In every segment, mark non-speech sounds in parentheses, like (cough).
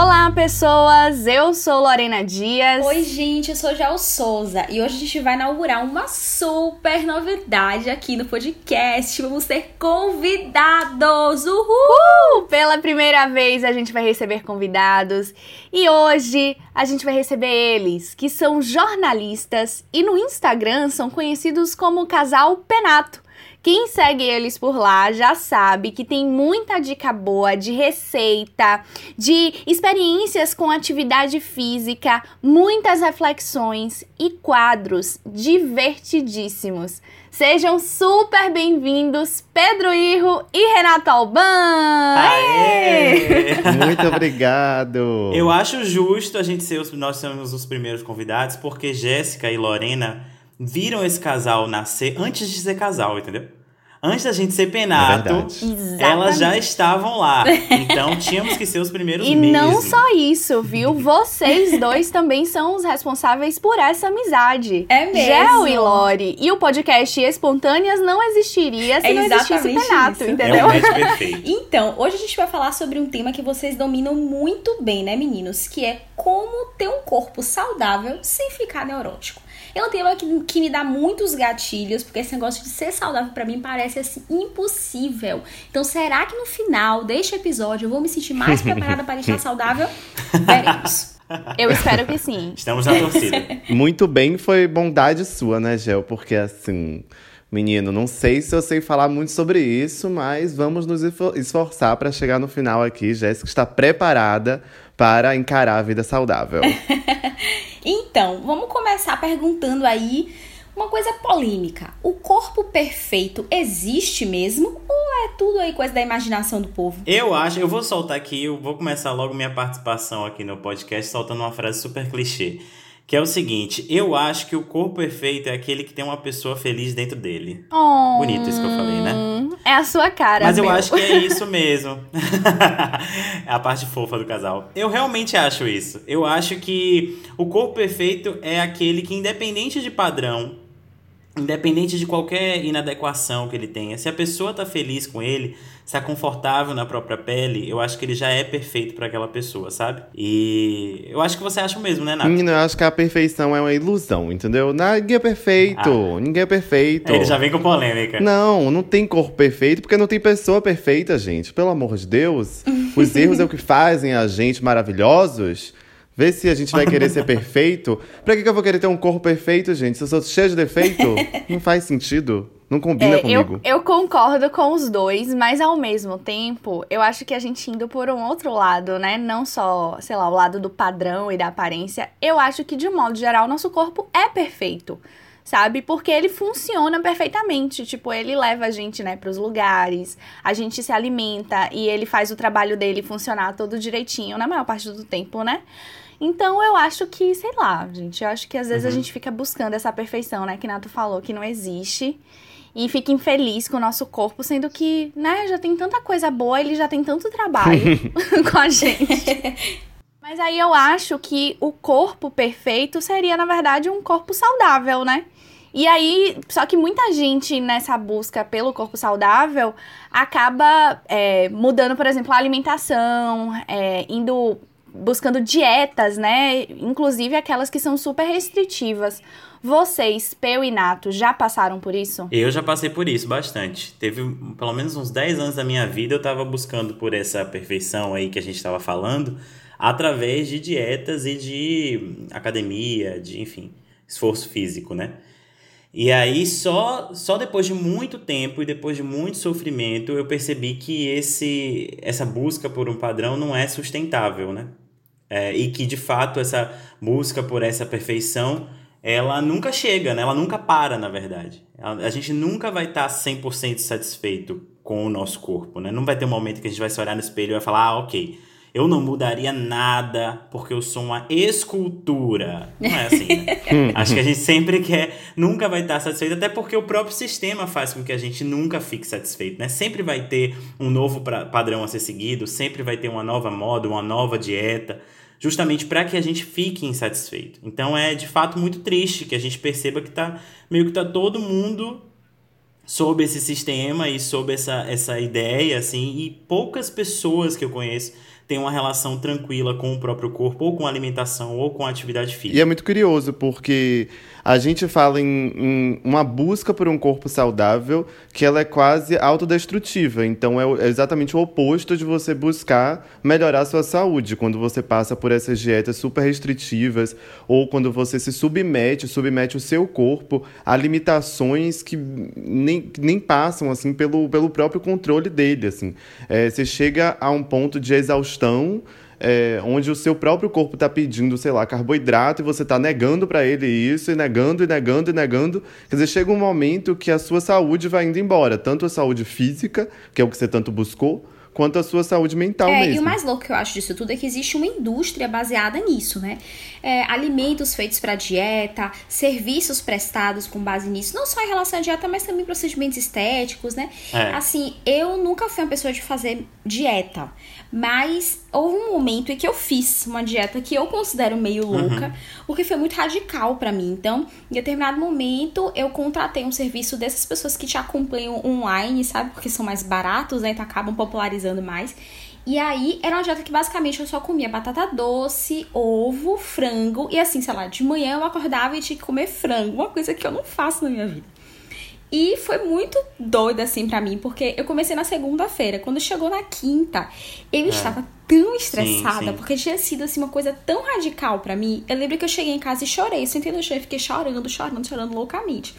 Olá, pessoas! Eu sou Lorena Dias. Oi, gente, eu sou Jael Souza e hoje a gente vai inaugurar uma super novidade aqui no podcast. Vamos ter convidados! Uhul! Uh, pela primeira vez a gente vai receber convidados e hoje a gente vai receber eles, que são jornalistas e no Instagram são conhecidos como Casal Penato. Quem segue eles por lá já sabe que tem muita dica boa de receita, de experiências com atividade física, muitas reflexões e quadros divertidíssimos. Sejam super bem-vindos, Pedro Irro e Renato Alban! Aê! (laughs) Muito obrigado! Eu acho justo a gente ser os, nós somos os primeiros convidados, porque Jéssica e Lorena viram esse casal nascer antes de ser casal, entendeu? Antes da gente ser penato, é elas já estavam lá. (laughs) Então tínhamos que ser os primeiros E mesmo. não só isso, viu? Vocês dois também são os responsáveis por essa amizade. É mesmo. Gel e Lori. E o podcast Espontâneas não existiria se É não existisse exatamente penato, isso. entendeu? É um. (laughs) Então, hoje a gente vai falar sobre um tema que vocês dominam muito bem, né, meninos? Que é como ter um corpo saudável sem ficar neurótico. É um tema que, que me dá muitos gatilhos, porque esse negócio de ser saudável pra mim parece assim impossível. Então, será que no final deste episódio eu vou me sentir mais (laughs) preparada para estar saudável? Veremos. (laughs) Eu espero que sim. Estamos na torcida. (laughs) Muito bem, foi bondade sua, né, Gel? Porque assim, menino, não sei se eu sei falar muito sobre isso, mas vamos nos esfor- esforçar para chegar no final aqui. Jéssica está preparada para encarar a vida saudável. (laughs) Então, vamos começar perguntando aí uma coisa polêmica. O corpo perfeito existe mesmo? Ou é tudo aí coisa da imaginação do povo? Eu acho, eu vou soltar aqui, eu vou começar logo minha participação aqui no podcast soltando uma frase super clichê. Que é o seguinte, eu acho que o corpo perfeito é aquele que tem uma pessoa feliz dentro dele. Oh, Bonito isso que eu falei, né? É a sua cara, Mas eu meu. acho que é isso (laughs) mesmo. (laughs) é a parte fofa do casal. Eu realmente acho isso. Eu acho que o corpo perfeito é aquele que, independente de padrão, independente de qualquer inadequação que ele tenha, se a pessoa tá feliz com ele, se tá confortável na própria pele, eu acho que ele já é perfeito para aquela pessoa, sabe? E eu acho que você acha o mesmo, né, Nath? Menino, eu acho que a perfeição é uma ilusão, entendeu? Ninguém é perfeito, ninguém é perfeito. Ele já vem com polêmica. Não, não tem corpo perfeito porque não tem pessoa perfeita, gente. Pelo amor de Deus. Os erros é o que fazem a gente maravilhosos. Vê se a gente vai querer ser perfeito. Pra que, que eu vou querer ter um corpo perfeito, gente? Se eu sou cheio de defeito, (laughs) não faz sentido. Não combina É, comigo. eu, eu concordo com os dois, mas ao mesmo tempo, eu acho que a gente indo por um outro lado, né? Não só, sei lá, o lado do padrão e da aparência. Eu acho que, de um modo geral, nosso corpo é perfeito. Sabe? Porque ele funciona perfeitamente. Tipo, ele leva a gente, né, pros lugares, a gente se alimenta e ele faz o trabalho dele funcionar todo direitinho, na maior parte do tempo, né? Então eu acho que, sei lá, gente, eu acho que às vezes a gente fica buscando essa perfeição, né, que Nato falou, que não existe. E fica infeliz com o nosso corpo, sendo que, né, já tem tanta coisa boa, ele já tem tanto trabalho (laughs) (laughs) com a gente. Mas aí eu acho que o corpo perfeito seria, na verdade, um corpo saudável, né? E aí, só que muita gente nessa busca pelo corpo saudável acaba é, mudando, por exemplo, a alimentação, é, indo buscando dietas, né? Inclusive aquelas que são super restritivas. Vocês, Peu e Nato, já passaram por isso? Eu já passei por isso bastante. Teve pelo menos uns 10 anos da minha vida eu tava buscando por essa perfeição aí que a gente tava falando, através de dietas e de academia, de, enfim, esforço físico, né? E aí só só depois de muito tempo e depois de muito sofrimento eu percebi que esse essa busca por um padrão não é sustentável, né? É, e que de fato essa busca por essa perfeição ela nunca chega, né? Ela nunca para, na verdade. A, a gente nunca vai estar 100% satisfeito com o nosso corpo, né? Não vai ter um momento que a gente vai se olhar no espelho e vai falar, ah, ok, eu não mudaria nada porque eu sou uma escultura. Não é assim, né? (laughs) Acho que a gente sempre quer, nunca vai estar satisfeito, até porque o próprio sistema faz com que a gente nunca fique satisfeito, né? Sempre vai ter um novo pra- padrão a ser seguido, sempre vai ter uma nova moda, uma nova dieta justamente para que a gente fique insatisfeito. Então é de fato muito triste que a gente perceba que tá meio que tá todo mundo sob esse sistema e sob essa, essa ideia assim, e poucas pessoas que eu conheço tem uma relação tranquila com o próprio corpo, ou com a alimentação, ou com a atividade física. E é muito curioso, porque a gente fala em, em, uma busca por um corpo saudável que ela é quase autodestrutiva. Então é exatamente o oposto de você buscar melhorar sua saúde. Quando você passa por essas dietas super restritivas ou quando você se submete, submete o seu corpo a limitações que nem, nem passam assim pelo, pelo próprio controle dele. Assim. É, você chega a um ponto de exaustão é, onde o seu próprio corpo está pedindo, sei lá, carboidrato e você está negando para ele isso, e negando, e negando, e negando. Quer dizer, chega um momento que a sua saúde vai indo embora, tanto a saúde física, que é o que você tanto buscou, quanto a sua saúde mental é, mesmo. E o mais louco que eu acho disso tudo é que existe uma indústria baseada nisso, né? É, alimentos feitos para dieta, serviços prestados com base nisso, não só em relação à dieta, mas também procedimentos estéticos, né? É. Assim, eu nunca fui uma pessoa de fazer dieta, mas houve um momento em que eu fiz uma dieta que eu considero meio louca, uhum. porque foi muito radical para mim. Então, em determinado momento, eu contratei um serviço dessas pessoas que te acompanham online, sabe? Porque são mais baratos, né? Então acabam popularizando mais. E aí, era uma dieta que basicamente eu só comia batata doce, ovo, frango. E assim, sei lá, de manhã eu acordava e tinha que comer frango. Uma coisa que eu não faço na minha vida. E foi muito doido, assim, para mim, porque eu comecei na segunda-feira. Quando chegou na quinta, eu é. estava tão estressada, sim, sim. porque tinha sido, assim, uma coisa tão radical para mim. Eu lembro que eu cheguei em casa e chorei. Sentei no chão e fiquei chorando, chorando, chorando loucamente.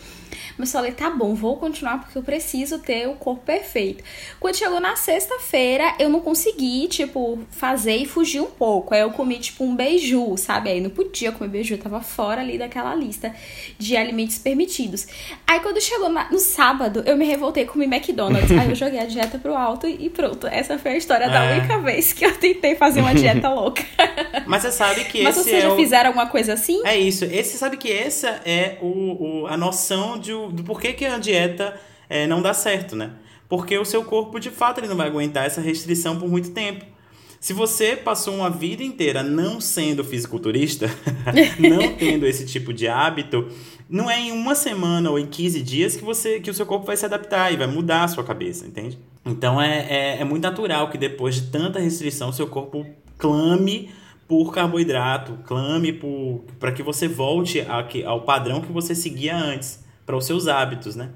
Mas falei, tá bom, vou continuar porque eu preciso ter o corpo perfeito. Quando chegou na sexta-feira, eu não consegui, tipo, fazer e fugir um pouco. Aí eu comi, tipo, um beiju, sabe? Aí não podia comer beiju, tava fora ali daquela lista de alimentos permitidos. Aí quando chegou na, no sábado, eu me revoltei com comi McDonald's. Aí eu (laughs) joguei a dieta pro alto e pronto. Essa foi a história é. da única vez que eu tentei fazer uma dieta (laughs) louca. Mas você sabe que Mas esse vocês é já o... fizeram alguma coisa assim? É isso. Esse sabe que essa é o, o a noção de, do porquê que a dieta é, não dá certo, né? Porque o seu corpo, de fato, ele não vai aguentar essa restrição por muito tempo. Se você passou uma vida inteira não sendo fisiculturista, (laughs) não tendo esse tipo de hábito, não é em uma semana ou em 15 dias que você que o seu corpo vai se adaptar e vai mudar a sua cabeça, entende? Então é, é, é muito natural que depois de tanta restrição, seu corpo clame por carboidrato, clame para que você volte a, ao padrão que você seguia antes para os seus hábitos, né?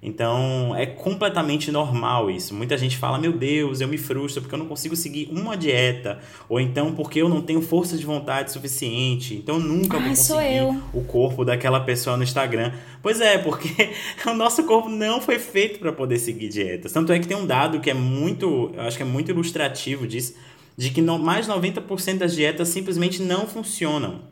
Então é completamente normal isso. Muita gente fala: Meu Deus, eu me frustro porque eu não consigo seguir uma dieta, ou então porque eu não tenho força de vontade suficiente, então eu nunca vou conseguir o corpo daquela pessoa no Instagram. Pois é, porque (laughs) o nosso corpo não foi feito para poder seguir dietas. Tanto é que tem um dado que é muito, acho que é muito ilustrativo disso, de que mais 90% das dietas simplesmente não funcionam.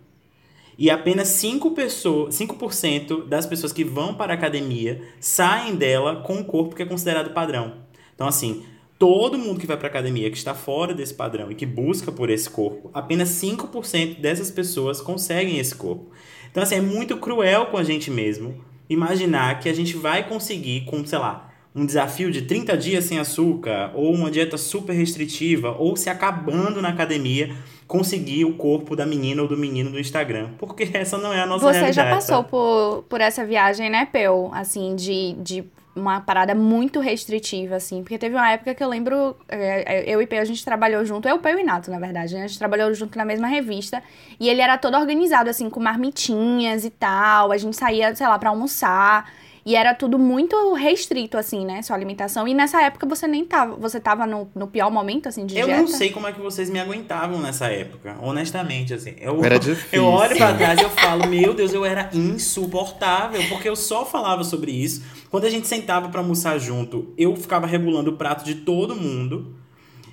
E apenas 5%, pessoas, 5 das pessoas que vão para a academia saem dela com um corpo que é considerado padrão. Então, assim, todo mundo que vai para a academia que está fora desse padrão e que busca por esse corpo, apenas 5% dessas pessoas conseguem esse corpo. Então, assim, é muito cruel com a gente mesmo imaginar que a gente vai conseguir, com, sei lá, um desafio de 30 dias sem açúcar, ou uma dieta super restritiva, ou se acabando na academia, conseguir o corpo da menina ou do menino do Instagram. Porque (laughs) essa não é a nossa Você realidade. Você já passou por, por essa viagem, né, Peu? Assim, de, de uma parada muito restritiva, assim. Porque teve uma época que eu lembro, é, eu e Peu, a gente trabalhou junto, eu, Peu e Nato, na verdade, né? A gente trabalhou junto na mesma revista. E ele era todo organizado, assim, com marmitinhas e tal. A gente saía, sei lá, pra almoçar. E era tudo muito restrito, assim, né? Sua alimentação. E nessa época você nem tava. Você tava no, no pior momento, assim, de Eu dieta? não sei como é que vocês me aguentavam nessa época. Honestamente, assim. Eu, era (laughs) difícil. Eu olho pra trás e eu falo, meu Deus, eu era insuportável. Porque eu só falava sobre isso. Quando a gente sentava para almoçar junto, eu ficava regulando o prato de todo mundo.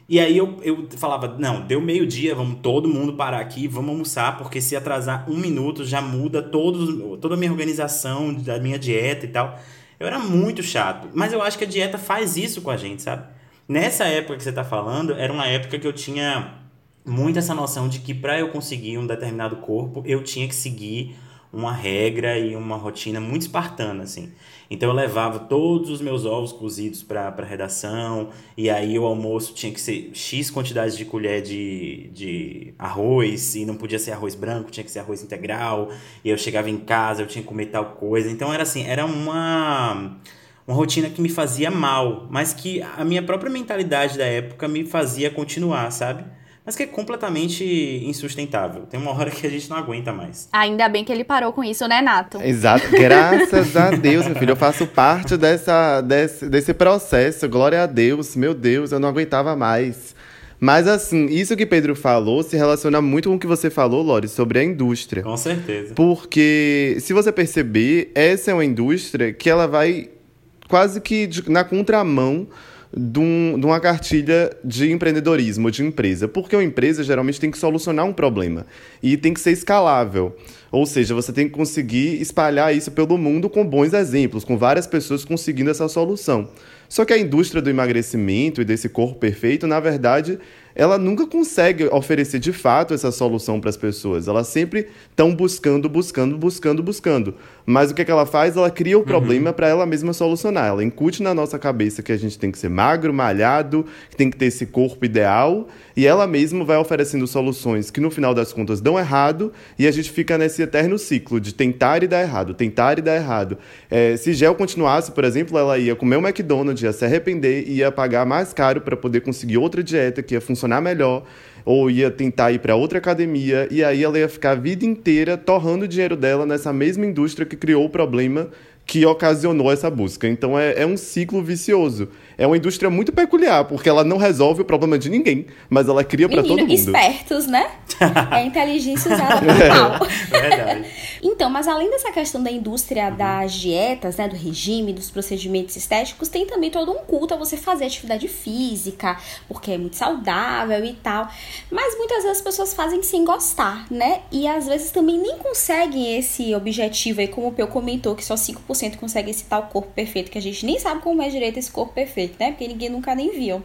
E aí eu, eu falava, não, deu meio-dia, vamos todo mundo parar aqui, vamos almoçar, porque se atrasar um minuto já muda todo, toda a minha organização da minha dieta e tal. Eu era muito chato. Mas eu acho que a dieta faz isso com a gente, sabe? Nessa época que você tá falando, era uma época que eu tinha muito essa noção de que para eu conseguir um determinado corpo, eu tinha que seguir uma regra e uma rotina muito espartana, assim. Então eu levava todos os meus ovos cozidos para a redação, e aí o almoço tinha que ser X quantidade de colher de, de arroz, e não podia ser arroz branco, tinha que ser arroz integral, e eu chegava em casa, eu tinha que comer tal coisa. Então era assim, era uma uma rotina que me fazia mal, mas que a minha própria mentalidade da época me fazia continuar, sabe? Mas que é completamente insustentável. Tem uma hora que a gente não aguenta mais. Ainda bem que ele parou com isso, né, Nato? Exato. Graças a Deus, meu filho. Eu faço parte dessa, desse, desse processo. Glória a Deus. Meu Deus, eu não aguentava mais. Mas assim, isso que Pedro falou se relaciona muito com o que você falou, Lori, sobre a indústria. Com certeza. Porque, se você perceber, essa é uma indústria que ela vai quase que de, na contramão de, um, de, uma cartilha de empreendedorismo, de empresa. Porque uma empresa geralmente tem que solucionar um problema e tem que ser escalável. Ou seja, você tem que conseguir espalhar isso pelo mundo com bons exemplos, com várias pessoas conseguindo essa solução. Só que a indústria do emagrecimento e desse corpo perfeito, na verdade, ela nunca consegue oferecer de fato essa solução para as pessoas. Elas sempre estão buscando, buscando, buscando, buscando. Mas o que, é que ela faz? Ela cria o uhum. problema para ela mesma solucionar. Ela incute na nossa cabeça que a gente tem que ser magro, malhado, que tem que ter esse corpo ideal, e ela mesma vai oferecendo soluções que no final das contas dão errado, e a gente fica nesse eterno ciclo de tentar e dar errado, tentar e dar errado. É, se Gel continuasse, por exemplo, ela ia comer o um McDonald's, ia se arrepender, ia pagar mais caro para poder conseguir outra dieta que ia funcionar melhor ou ia tentar ir para outra academia, e aí ela ia ficar a vida inteira torrando o dinheiro dela nessa mesma indústria que criou o problema que ocasionou essa busca. Então é, é um ciclo vicioso. É uma indústria muito peculiar, porque ela não resolve o problema de ninguém, mas ela cria para todo mundo. espertos, né? (laughs) É a inteligência usada (laughs) para mal. Verdade. Então, mas além dessa questão da indústria das dietas, né, do regime, dos procedimentos estéticos, tem também todo um culto a você fazer atividade física, porque é muito saudável e tal. Mas muitas vezes as pessoas fazem sem gostar, né? E às vezes também nem conseguem esse objetivo aí, como o Peu comentou, que só 5% consegue esse tal corpo perfeito, que a gente nem sabe como é direito esse corpo perfeito, né? Porque ninguém nunca nem viu.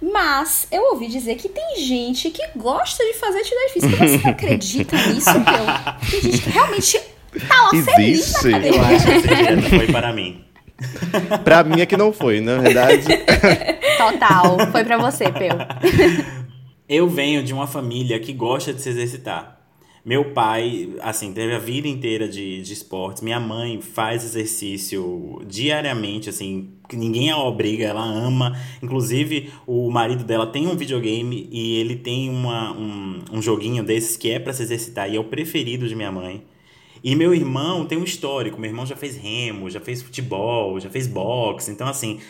Mas eu ouvi dizer que tem gente que gosta de fazer atividade física. Você (laughs) acredita nisso, meu? Tem gente que realmente tá lá Existe. feliz na academia. Eu acho que esse foi para mim. (laughs) pra mim é que não foi, na verdade. (laughs) Total. Foi para você, Peu. Eu venho de uma família que gosta de se exercitar. Meu pai, assim, teve a vida inteira de, de esportes. Minha mãe faz exercício diariamente, assim, que ninguém a obriga, ela ama. Inclusive, o marido dela tem um videogame e ele tem uma, um, um joguinho desses que é para se exercitar e é o preferido de minha mãe. E meu irmão tem um histórico. Meu irmão já fez remo, já fez futebol, já fez boxe. Então, assim,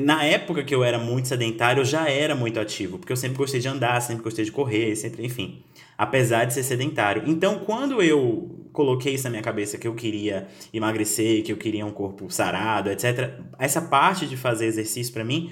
na época que eu era muito sedentário, eu já era muito ativo, porque eu sempre gostei de andar, sempre gostei de correr, sempre, enfim apesar de ser sedentário. Então, quando eu coloquei isso na minha cabeça que eu queria emagrecer, que eu queria um corpo sarado, etc., essa parte de fazer exercício para mim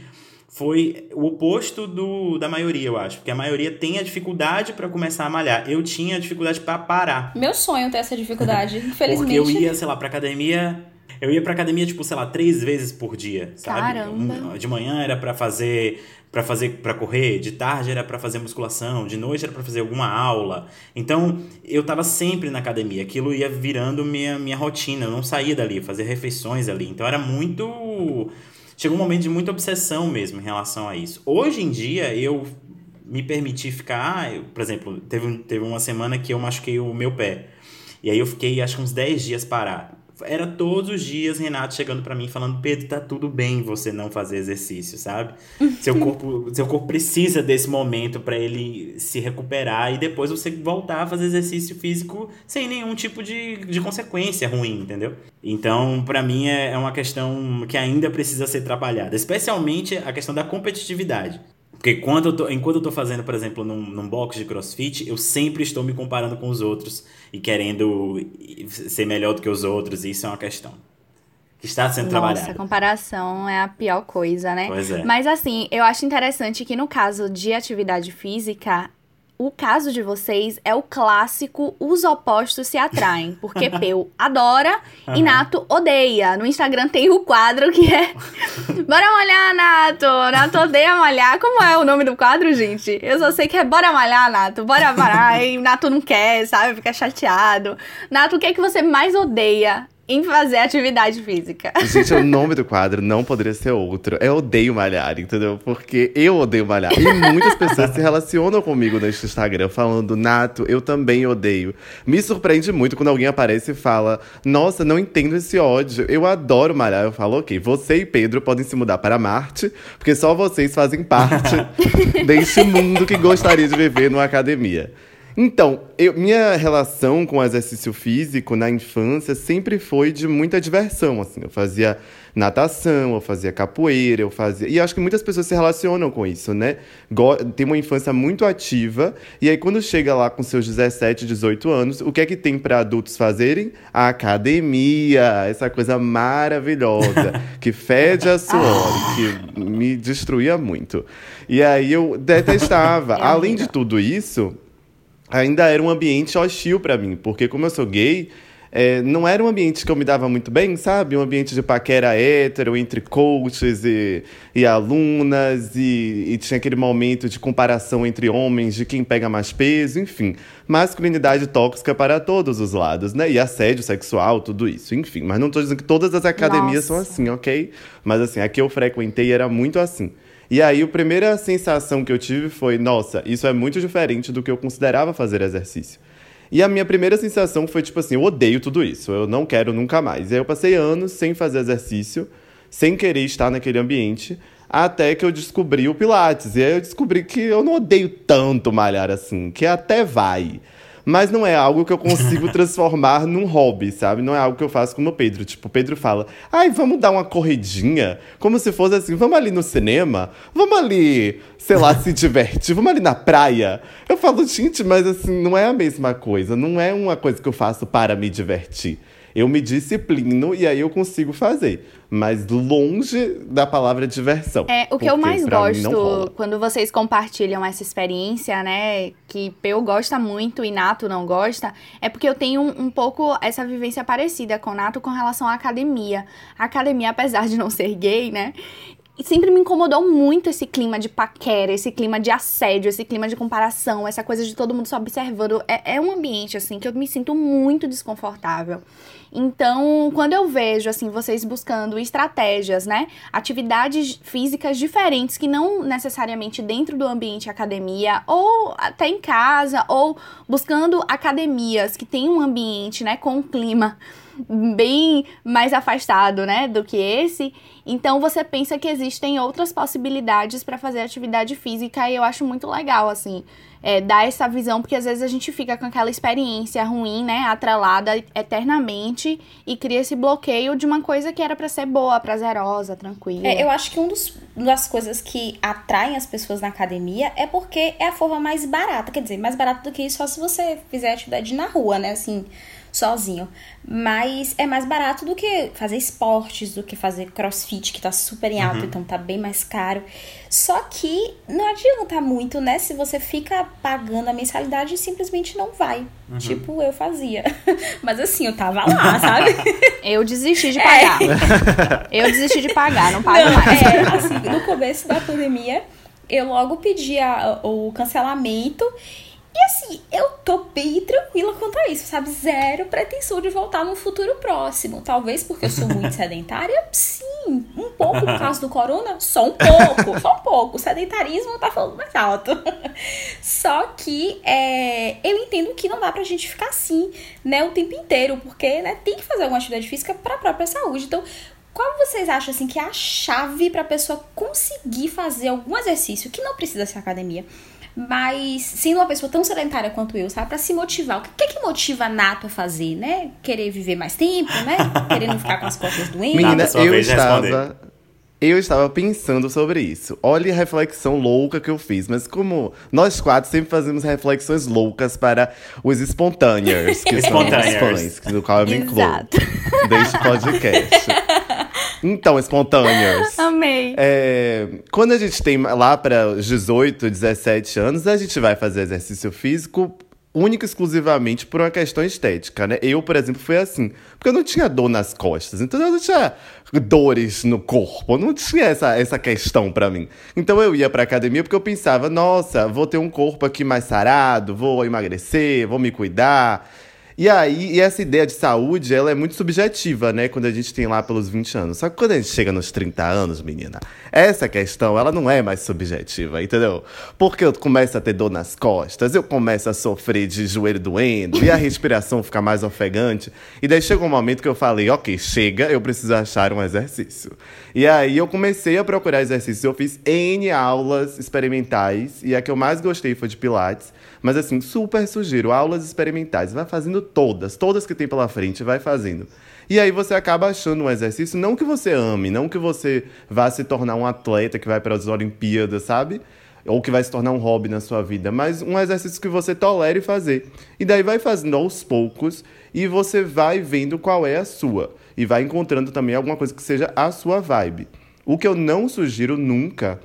foi o oposto do, da maioria, eu acho. Porque a maioria tem a dificuldade para começar a malhar. Eu tinha a dificuldade para parar. Meu sonho ter essa dificuldade, infelizmente. (laughs) Porque eu ia, sei lá, pra academia. Eu ia pra academia, tipo, sei lá, três vezes por dia, sabe? Caramba. De manhã era para fazer para fazer para correr, de tarde era para fazer musculação, de noite era para fazer alguma aula. Então, eu estava sempre na academia, aquilo ia virando minha minha rotina, eu não saía dali, fazia refeições ali. Então era muito chegou um momento de muita obsessão mesmo em relação a isso. Hoje em dia eu me permiti ficar, eu, por exemplo, teve, teve uma semana que eu machuquei o meu pé. E aí eu fiquei acho que uns 10 dias parado era todos os dias Renato chegando para mim falando: Pedro, tá tudo bem você não fazer exercício, sabe? (laughs) seu corpo, seu corpo precisa desse momento para ele se recuperar e depois você voltar a fazer exercício físico sem nenhum tipo de, de consequência ruim, entendeu? Então, para mim é, é uma questão que ainda precisa ser trabalhada, especialmente a questão da competitividade. Porque quando eu tô, enquanto eu tô fazendo, por exemplo, num, num box de crossfit, eu sempre estou me comparando com os outros e querendo ser melhor do que os outros, e isso é uma questão que está sendo Nossa, trabalhada. Nossa, comparação é a pior coisa, né? Pois é. Mas assim, eu acho interessante que no caso de atividade física, o caso de vocês é o clássico os opostos se atraem. Porque (laughs) Peu adora uhum. e Nato odeia. No Instagram tem o quadro que é (laughs) Bora malhar, Nato! Nato odeia malhar. Como é o nome do quadro, gente? Eu só sei que é Bora malhar, Nato. Bora parar. e Nato não quer, sabe? Fica chateado. Nato, o que é que você mais odeia em fazer atividade física. (laughs) Gente, o nome do quadro não poderia ser outro. Eu odeio malhar, entendeu? Porque eu odeio malhar. E muitas pessoas se relacionam comigo neste Instagram falando, Nato, eu também odeio. Me surpreende muito quando alguém aparece e fala, nossa, não entendo esse ódio. Eu adoro malhar. Eu falo, ok, você e Pedro podem se mudar para Marte, porque só vocês fazem parte (laughs) deste mundo que gostaria de viver numa academia. Então, eu, minha relação com o exercício físico na infância sempre foi de muita diversão, assim. Eu fazia natação, eu fazia capoeira, eu fazia... E acho que muitas pessoas se relacionam com isso, né? Tem uma infância muito ativa, e aí quando chega lá com seus 17, 18 anos, o que é que tem para adultos fazerem? A academia, essa coisa maravilhosa, (laughs) que fede a suor, que me destruía muito. E aí eu detestava. Além de tudo isso ainda era um ambiente hostil para mim, porque como eu sou gay, é, não era um ambiente que eu me dava muito bem, sabe? Um ambiente de paquera hétero entre coaches e, e alunas, e, e, tinha aquele momento de comparação entre homens, de quem pega mais peso, enfim. Masculinidade tóxica para todos os lados, né? E assédio sexual, tudo isso, enfim. Mas não estou dizendo que todas as academias Nossa. são assim, ok? Mas assim, a que eu frequentei era muito assim. E aí, a primeira sensação que eu tive foi: nossa, isso é muito diferente do que eu considerava fazer exercício. E a minha primeira sensação foi tipo assim: eu odeio tudo isso, eu não quero nunca mais. E aí eu passei anos sem fazer exercício, sem querer estar naquele ambiente, até que eu descobri o Pilates. E aí eu descobri que eu não odeio tanto malhar assim, que até vai. Mas não é algo que eu consigo transformar (laughs) num hobby, sabe? Não é algo que eu faço como o Pedro. Tipo, o Pedro fala, ai, vamos dar uma corridinha? Como se fosse assim, vamos ali no cinema? Vamos ali, sei lá, se (laughs) divertir? Vamos ali na praia? Eu falo, gente, mas assim, não é a mesma coisa. Não é uma coisa que eu faço para me divertir. Eu me disciplino e aí eu consigo fazer. Mas longe da palavra diversão. É, o que eu mais gosto quando vocês compartilham essa experiência, né? Que eu gosta muito e Nato não gosta, é porque eu tenho um, um pouco essa vivência parecida com Nato com relação à academia. A academia, apesar de não ser gay, né? Sempre me incomodou muito esse clima de paquera, esse clima de assédio, esse clima de comparação, essa coisa de todo mundo só observando. É, é um ambiente, assim, que eu me sinto muito desconfortável. Então, quando eu vejo, assim, vocês buscando estratégias, né? Atividades físicas diferentes que não necessariamente dentro do ambiente academia, ou até em casa, ou buscando academias que têm um ambiente, né, com um clima bem mais afastado, né, do que esse. Então você pensa que existem outras possibilidades para fazer atividade física e eu acho muito legal assim, é, dar essa visão porque às vezes a gente fica com aquela experiência ruim, né, atrelada eternamente e cria esse bloqueio de uma coisa que era para ser boa, prazerosa, tranquila. É, eu acho que um dos, uma das coisas que atraem as pessoas na academia é porque é a forma mais barata, quer dizer, mais barata do que isso só se você fizer atividade na rua, né, assim sozinho. Mas é mais barato do que fazer esportes, do que fazer crossfit, que tá super em alta, uhum. então tá bem mais caro. Só que não adianta muito, né? Se você fica pagando a mensalidade e simplesmente não vai. Uhum. Tipo, eu fazia. (laughs) Mas assim, eu tava lá, sabe? (laughs) Eu desisti de pagar. É. (laughs) Eu desisti de pagar, não pago não, mais. É, assim, no começo da pandemia, eu logo pedi a, o cancelamento e assim, eu tô bem tranquila quanto a isso, sabe? Zero pretensão de voltar no futuro próximo. Talvez porque eu sou muito (laughs) sedentária, sim. Um pouco por causa do corona, só um pouco, só um pouco. O sedentarismo tá falando mais alto. (laughs) Só que é, eu entendo que não dá pra gente ficar assim, né, o tempo inteiro, porque né, tem que fazer alguma atividade física pra própria saúde. Então, qual vocês acham assim que é a chave pra pessoa conseguir fazer algum exercício que não precisa ser academia? Mas sendo uma pessoa tão sedentária quanto eu, sabe? Pra se motivar. O que é que motiva a Nato a fazer, né? Querer viver mais tempo, né? Querer não ficar com as costas (laughs) doentes. Menina, eu estava... Eu estava pensando sobre isso. Olha a reflexão louca que eu fiz. Mas como nós quatro sempre fazemos reflexões loucas para os espontâneos, que são os fãs, do qual eu me incluo. Deste podcast. (laughs) Então, espontâneos. (laughs) Amei. É, quando a gente tem lá para os 18, 17 anos, a gente vai fazer exercício físico única e exclusivamente por uma questão estética, né? Eu, por exemplo, fui assim. Porque eu não tinha dor nas costas, então eu não tinha dores no corpo, não tinha essa, essa questão para mim. Então eu ia pra academia porque eu pensava, nossa, vou ter um corpo aqui mais sarado, vou emagrecer, vou me cuidar. E aí, e essa ideia de saúde, ela é muito subjetiva, né? Quando a gente tem lá pelos 20 anos. Só que quando a gente chega nos 30 anos, menina, essa questão, ela não é mais subjetiva, entendeu? Porque eu começo a ter dor nas costas, eu começo a sofrer de joelho doendo, e a respiração fica mais ofegante. E daí chegou um momento que eu falei, ok, chega, eu preciso achar um exercício. E aí eu comecei a procurar exercícios, eu fiz N aulas experimentais, e a que eu mais gostei foi de Pilates. Mas assim, super sugiro, aulas experimentais. Vai fazendo todas, todas que tem pela frente, vai fazendo. E aí você acaba achando um exercício, não que você ame, não que você vá se tornar um atleta que vai para as Olimpíadas, sabe? Ou que vai se tornar um hobby na sua vida, mas um exercício que você tolere fazer. E daí vai fazendo aos poucos e você vai vendo qual é a sua. E vai encontrando também alguma coisa que seja a sua vibe. O que eu não sugiro nunca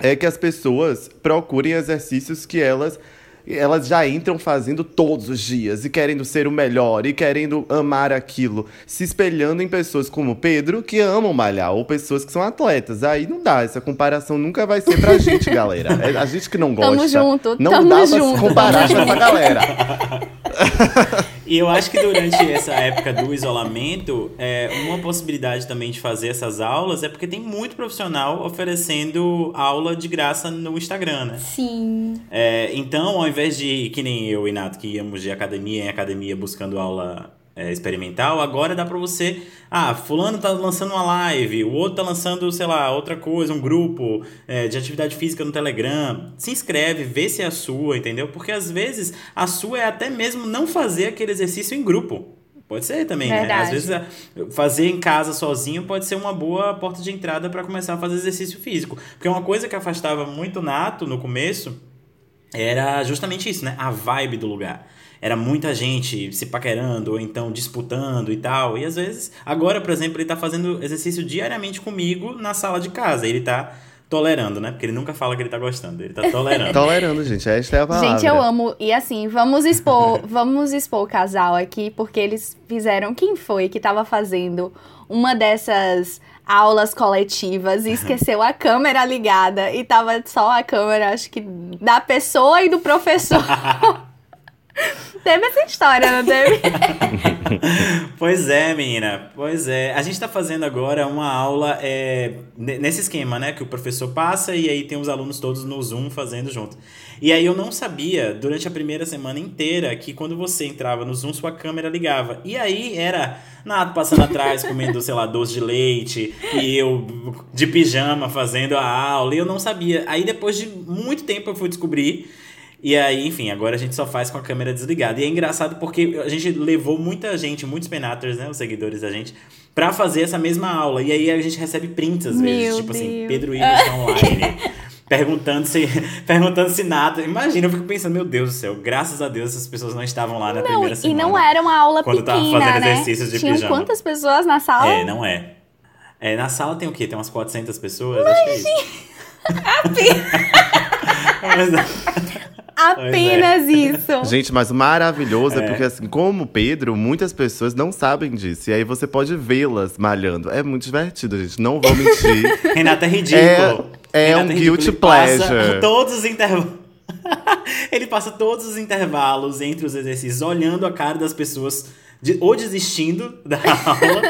é que as pessoas procurem exercícios que elas elas já entram fazendo todos os dias e querendo ser o melhor e querendo amar aquilo, se espelhando em pessoas como Pedro que amam malhar ou pessoas que são atletas. Aí não dá, essa comparação nunca vai ser pra gente, galera. É a gente que não gosta. Tamo junto, não tamo dá junto, pra comparar com essa (laughs) galera. (laughs) E eu acho que durante essa época do isolamento, é, uma possibilidade também de fazer essas aulas é porque tem muito profissional oferecendo aula de graça no Instagram, né? Sim. É, então, ao invés de, que nem eu e Nato, que íamos de academia em academia buscando aula é, experimental, agora dá pra você. Ah, fulano tá lançando uma live, o outro tá lançando, sei lá, outra coisa, um grupo é, de atividade física no Telegram. Se inscreve, vê se é a sua, entendeu? Porque às vezes a sua é até mesmo não fazer aquele exercício em grupo. Pode ser também, né? Verdade. Às vezes é, fazer em casa sozinho pode ser uma boa porta de entrada para começar a fazer exercício físico. Porque uma coisa que afastava muito Nato no começo era justamente isso, né? A vibe do lugar. Era muita gente se paquerando ou então disputando e tal. E às vezes, agora, por exemplo, ele tá fazendo exercício diariamente comigo na sala de casa. Ele tá tolerando, né? Porque ele nunca fala que ele tá gostando, ele tá tolerando. (laughs) Tolerando, gente. Esta é a palavra. Gente, eu amo. E assim, vamos expor, (laughs) vamos expor o casal aqui, porque eles fizeram. Quem foi que tava fazendo uma dessas aulas coletivas e esqueceu a câmera ligada e tava só a câmera, acho que da pessoa e do professor. (laughs) (laughs) teve essa história, não teve? (laughs) pois é, menina. Pois é. A gente tá fazendo agora uma aula é, ne- nesse esquema, né? Que o professor passa e aí tem os alunos todos no Zoom fazendo junto. E aí eu não sabia, durante a primeira semana inteira, que quando você entrava no Zoom, sua câmera ligava. E aí era Nato passando atrás, comendo, sei lá, doce de leite, e eu de pijama fazendo a aula, e eu não sabia. Aí depois de muito tempo eu fui descobrir. E aí, enfim, agora a gente só faz com a câmera desligada. E é engraçado porque a gente levou muita gente, muitos penators, né, os seguidores da gente, pra fazer essa mesma aula. E aí a gente recebe prints às vezes, Meu tipo assim, Deus. Pedro Ives online. (laughs) Perguntando se, (laughs) perguntando se nada. Imagina, eu fico pensando, meu Deus do céu, graças a Deus essas pessoas não estavam lá na Não, primeira e semana. não era uma aula Quando tava pequena, fazendo né? exercícios de Tinham pijama. quantas pessoas na sala? É, não é. É, na sala tem o quê? Tem umas 400 pessoas? Acho que é isso. (laughs) Mas- Apenas isso. (laughs) Gente, mas maravilhoso é. É. porque, assim, como o Pedro, muitas pessoas não sabem disso. E aí você pode vê-las malhando. É muito divertido, gente. Não vou mentir. (laughs) Renato é ridículo. É- é Renato um ridículo. guilty Ele passa pleasure. (laughs) Todos os intervalos. Ele passa todos os intervalos entre os exercícios, olhando a cara das pessoas, de- ou desistindo da aula,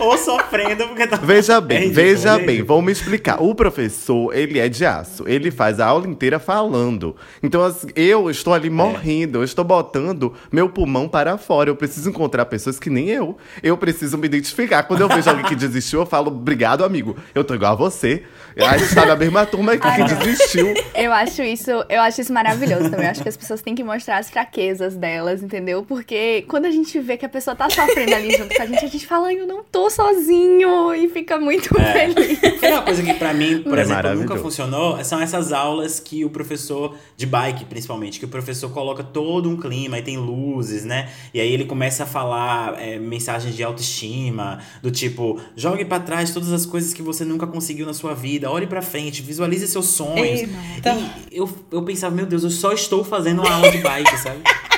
ou sofrendo porque tá. Veja (laughs) É bem, ridículo, veja é bem, vamos me explicar. O professor, ele é de aço. Ele faz a aula inteira falando. Então, assim, eu estou É. ali morrendo. Eu estou botando meu pulmão para fora. Eu preciso encontrar pessoas que nem eu. Eu preciso me identificar. Quando eu vejo alguém que desistiu, eu falo, obrigado, amigo. Eu tô igual a você. A gente tá na mesma turma aqui que desistiu. Eu acho isso, eu acho isso maravilhoso também. Eu acho que as pessoas têm que mostrar as fraquezas delas, entendeu? Porque quando a gente vê que a pessoa tá sofrendo ali junto com a gente, a gente fala, "Ai, eu não tô sozinho e fica muito É. feliz. (laughs) Foi uma coisa que pra mim, por É exemplo, nunca funcionou, são essas aulas que o professor de bike, principalmente, que o professor coloca todo um clima e tem luzes, né? E aí ele começa a falar é, mensagens de autoestima, do tipo, jogue pra trás todas as coisas que você nunca conseguiu na sua vida, olhe pra frente, visualize seus sonhos. Eita. E eu, eu pensava, meu Deus, eu só estou fazendo uma aula de bike, sabe? (laughs)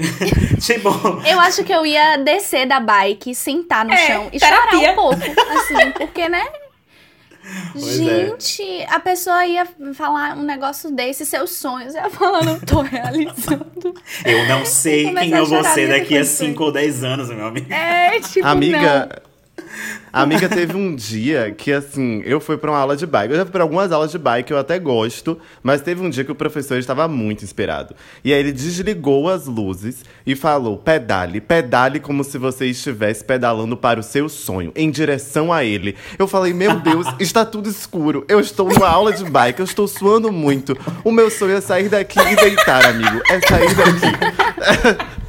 (laughs) tipo, Eu acho que eu ia descer da bike, sentar no É, chão e terapia. chorar um pouco, assim, porque, né? Pois é. Gente, a pessoa ia falar um negócio desse, seus sonhos, ia falar, não tô realizando. Eu não sei quem eu vou ser daqui a do sonho. 5 ou 10 anos, meu amigo. É, tipo, Amiga, não. (laughs) amiga, teve um dia que, assim, eu fui pra uma aula de bike. Eu já fui pra algumas aulas de bike, eu até gosto. Mas teve um dia que o professor estava muito inspirado. E aí ele desligou as luzes e falou: pedale, pedale como se você estivesse pedalando para o seu sonho, em direção a ele. Eu falei: meu Deus, (laughs) está tudo escuro. Eu estou numa aula de bike, eu estou suando muito. O meu sonho é sair daqui e deitar, amigo. É sair daqui. (laughs)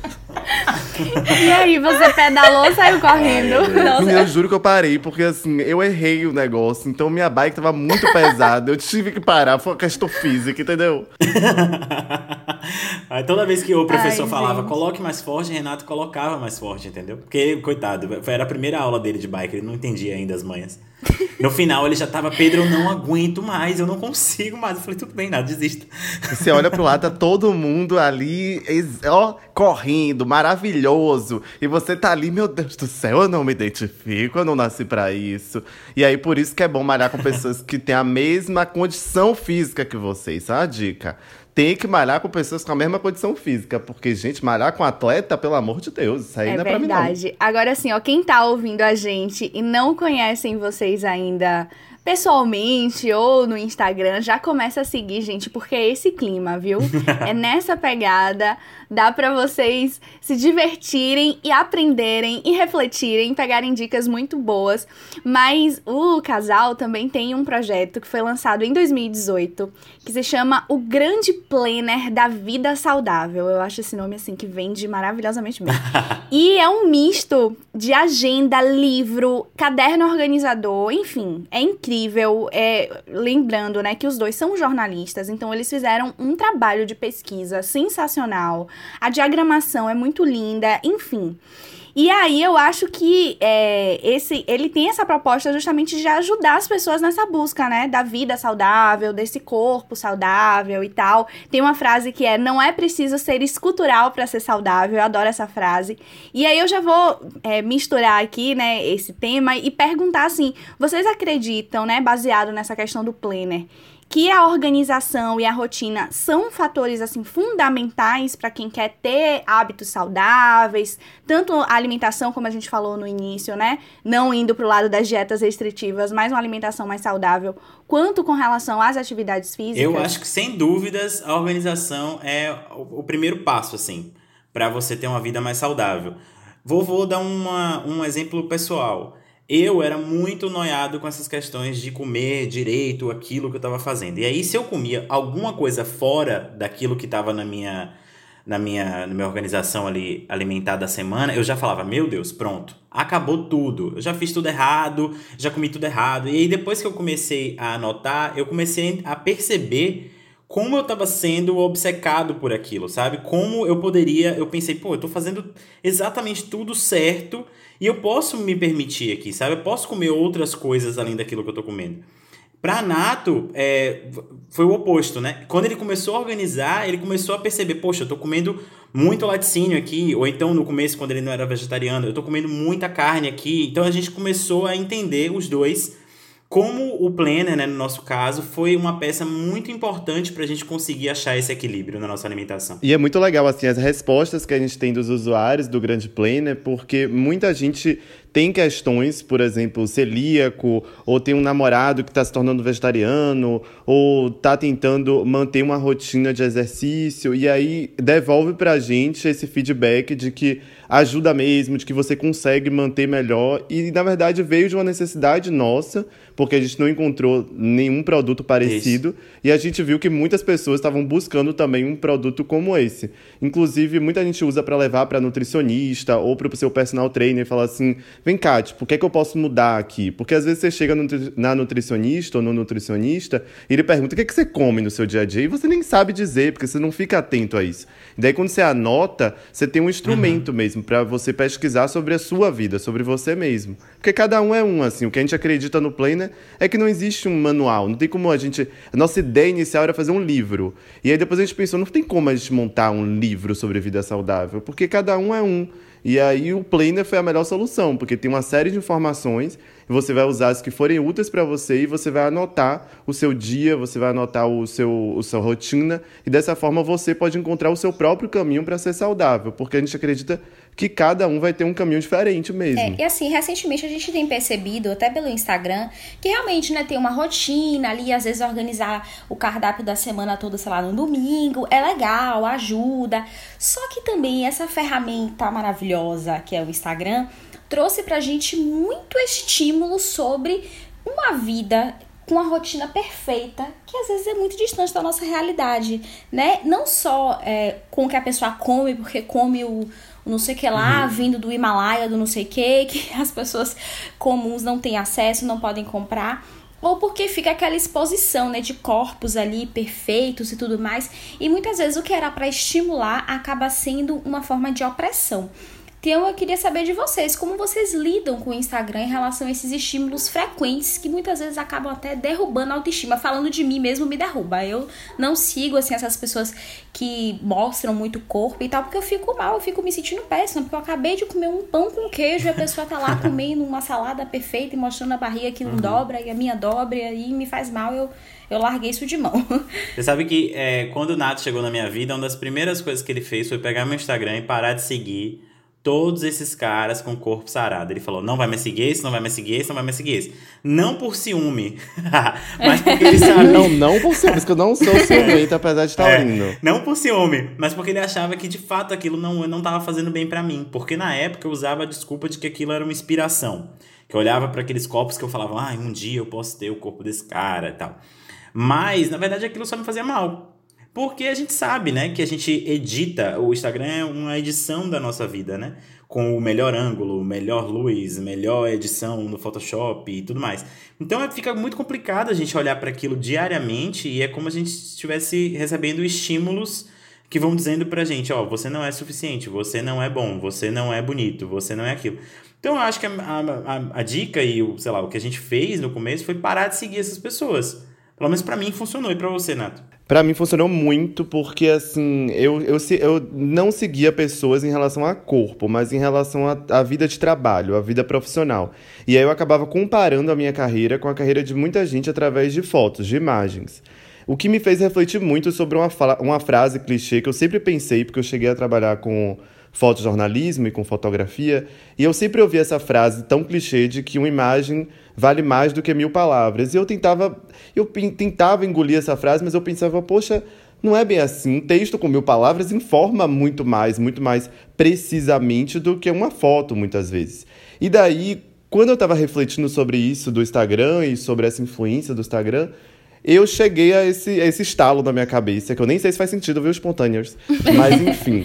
E aí, você pedalou ou saiu correndo? Menina, eu juro que eu parei, porque assim, eu errei o negócio. Então minha bike tava muito (laughs) pesada. Eu tive que parar, foi uma questão física, entendeu? Aí toda vez que o professor Ai, falava, gente. coloque mais forte, Renato colocava mais forte, entendeu? Porque, coitado, era a primeira aula dele de bike, ele não entendia ainda as manhas. No final ele já tava, Pedro, eu não aguento mais, eu não consigo mais. Eu falei, tudo bem, nada, desista. Você olha pro lado, tá todo mundo ali, ó, correndo, maravilhoso. E você tá ali, meu Deus do céu, eu não me identifico, eu não nasci pra isso. E aí, por isso que é bom malhar com pessoas que têm a mesma condição física que você. Isso é uma dica. Tem que malhar com pessoas com a mesma condição física. Porque, gente, malhar com atleta, pelo amor de Deus, isso aí É não é pra mim, não. verdade. Agora, assim, ó, quem tá ouvindo a gente e não conhecem vocês ainda pessoalmente ou no Instagram, já começa a seguir, gente, porque é esse clima, viu? (laughs) é nessa pegada, dá pra vocês se divertirem e aprenderem e refletirem, pegarem dicas muito boas. Mas o casal também tem um projeto que foi lançado em 2018, que se chama O Grande Planner da Vida Saudável. Eu acho esse nome assim que vende maravilhosamente bem. (laughs) E é um misto de agenda, livro, caderno organizador, enfim, é incrível. É, lembrando, né, que os dois são jornalistas, então eles fizeram um trabalho de pesquisa sensacional. A diagramação é muito linda, enfim. E aí eu acho que é, esse, ele tem essa proposta justamente de ajudar as pessoas nessa busca, né? Da vida saudável, desse corpo saudável e tal. Tem uma frase que é: não é preciso ser escultural para ser saudável. Eu adoro essa frase. E aí eu já vou é, misturar aqui, né, esse tema e perguntar assim: vocês acreditam, né, baseado nessa questão do planner, que a organização e a rotina são fatores assim fundamentais para quem quer ter hábitos saudáveis, tanto a alimentação como a gente falou no início, né? Não indo para o lado das dietas restritivas, mas uma alimentação mais saudável, quanto com relação às atividades físicas. Eu acho que, sem dúvidas, a organização é o primeiro passo, assim, para você ter uma vida mais saudável. Vou, vou dar uma, um exemplo pessoal. Eu era muito noiado com essas questões de comer direito aquilo que eu estava fazendo. E aí, se eu comia alguma coisa fora daquilo que estava na minha, na, minha, na minha organização ali alimentar da semana, eu já falava, meu Deus, pronto, acabou tudo. Eu já fiz tudo errado, já comi tudo errado. E aí, depois que eu comecei a anotar, eu comecei a perceber como eu tava sendo obcecado por aquilo, sabe? Como eu poderia. Eu pensei, pô, eu tô fazendo exatamente tudo certo e eu posso me permitir aqui, sabe? Eu posso comer outras coisas além daquilo que eu tô comendo. Pra Nato, é, foi o oposto, né? Quando ele começou a organizar, ele começou a perceber, poxa, eu tô comendo muito laticínio aqui, ou então no começo, quando ele não era vegetariano, eu tô comendo muita carne aqui. Então a gente começou a entender os dois como o Planner, né, no nosso caso, foi uma peça muito importante para a gente conseguir achar esse equilíbrio na nossa alimentação. E é muito legal, assim, as respostas que a gente tem dos usuários do Grande Planner, porque muita gente tem questões, por exemplo, celíaco, ou tem um namorado que está se tornando vegetariano, ou está tentando manter uma rotina de exercício, e aí devolve pra gente esse feedback de que ajuda mesmo, de que você consegue manter melhor, e na verdade veio de uma necessidade nossa, porque a gente não encontrou nenhum produto parecido, e a gente viu que muitas pessoas estavam buscando também um produto como esse. Inclusive, muita gente usa para levar para nutricionista ou para o seu personal trainer e falar assim: vem cá, tipo, o que é que eu posso mudar aqui? Porque às vezes você chega nutri- na nutricionista ou no nutricionista e ele pergunta o que é que você come no seu dia a dia e você nem sabe dizer, porque você não fica atento a isso. E daí, quando você anota, você tem um instrumento mesmo para você pesquisar sobre a sua vida, sobre você mesmo. Porque cada um é um, assim. O que a gente acredita no Planner é que não existe um manual. Não tem como a gente. A nossa ideia inicial era fazer um livro. E aí depois a gente pensou, não tem como a gente montar um livro sobre vida saudável, porque cada um é um. E aí o Planner foi a melhor solução, porque tem uma série de informações, você vai usar as que forem úteis para você e você vai anotar o seu dia, você vai anotar o seu, o sua rotina e dessa forma você pode encontrar o seu próprio caminho para ser saudável, porque a gente acredita que cada um vai ter um caminho diferente mesmo. É, e assim, recentemente a gente tem percebido, até pelo Instagram, que realmente, né, tem uma rotina ali, às vezes organizar o cardápio da semana toda, sei lá, no domingo, é legal, ajuda. Só que também essa ferramenta maravilhosa que é o Instagram trouxe pra gente muito estímulo sobre uma vida com a rotina perfeita, que às vezes é muito distante da nossa realidade, né? Não só é, com o que a pessoa come, porque come o, o não sei o que lá, uhum. vindo do Himalaia, do não sei o que, (laughs) que as pessoas comuns não têm acesso, não podem comprar ou porque fica aquela exposição, né, de corpos ali perfeitos e tudo mais, e muitas vezes o que era para estimular acaba sendo uma forma de opressão. Então eu queria saber de vocês, como vocês lidam com o Instagram em relação a esses estímulos frequentes que muitas vezes acabam até derrubando a autoestima. Falando de mim mesmo me derruba. Eu não sigo assim essas pessoas que mostram muito corpo e tal, porque eu fico mal, eu fico me sentindo péssima, porque eu acabei de comer um pão com queijo e a pessoa tá lá (laughs) comendo uma salada perfeita e mostrando a barriga que não uhum. dobra e a minha dobra e aí me faz mal. Eu eu larguei isso de mão. (laughs) Você sabe que é, quando o Nato chegou na minha vida, uma das primeiras coisas que ele fez foi pegar meu Instagram e parar de seguir todos esses caras com corpo sarado. Ele falou: não vai me seguir esse, não vai me seguir esse, não vai me seguir esse. Não por ciúme, (laughs) mas porque ele sabe. Não, não por ciúme, porque eu não sou (laughs) ciumento, apesar de estar é, lindo. Não por ciúme, mas porque ele achava que de fato aquilo não, não tava fazendo bem para mim. Porque na época eu usava a desculpa de que aquilo era uma inspiração. Que eu olhava para aqueles copos que eu falava, ah, um dia eu posso ter o corpo desse cara e tal. Mas, na verdade, aquilo só me fazia mal. Porque a gente sabe, né, que a gente edita, o Instagram é uma edição da nossa vida, né? Com o melhor ângulo, melhor luz, melhor edição no Photoshop e tudo mais. Então é, fica muito complicado a gente olhar para aquilo diariamente e é como a gente estivesse recebendo estímulos que vão dizendo pra gente, ó, você não é suficiente, você não é bom, você não é bonito, você não é aquilo. Então eu acho que a, a, a dica e o, sei lá, o que a gente fez no começo foi parar de seguir essas pessoas. Pelo menos para mim funcionou e para você, Nato. Para mim funcionou muito porque, assim, eu, eu, eu não seguia pessoas em relação a corpo, mas em relação à vida de trabalho, a vida profissional. E aí eu acabava comparando a minha carreira com a carreira de muita gente através de fotos, de imagens. O que me fez refletir muito sobre uma, uma frase clichê que eu sempre pensei, porque eu cheguei a trabalhar com fotojornalismo e com fotografia, e eu sempre ouvi essa frase tão clichê de que uma imagem vale mais do que mil palavras. E eu tentava, eu tentava engolir essa frase, mas eu pensava, poxa, não é bem assim. Um texto com mil palavras informa muito mais, muito mais precisamente do que uma foto, muitas vezes. E daí, quando eu estava refletindo sobre isso do Instagram e sobre essa influência do Instagram, eu cheguei a esse, a esse estalo na minha cabeça, que eu nem sei se faz sentido ver os spontaneers. (laughs) Mas, enfim.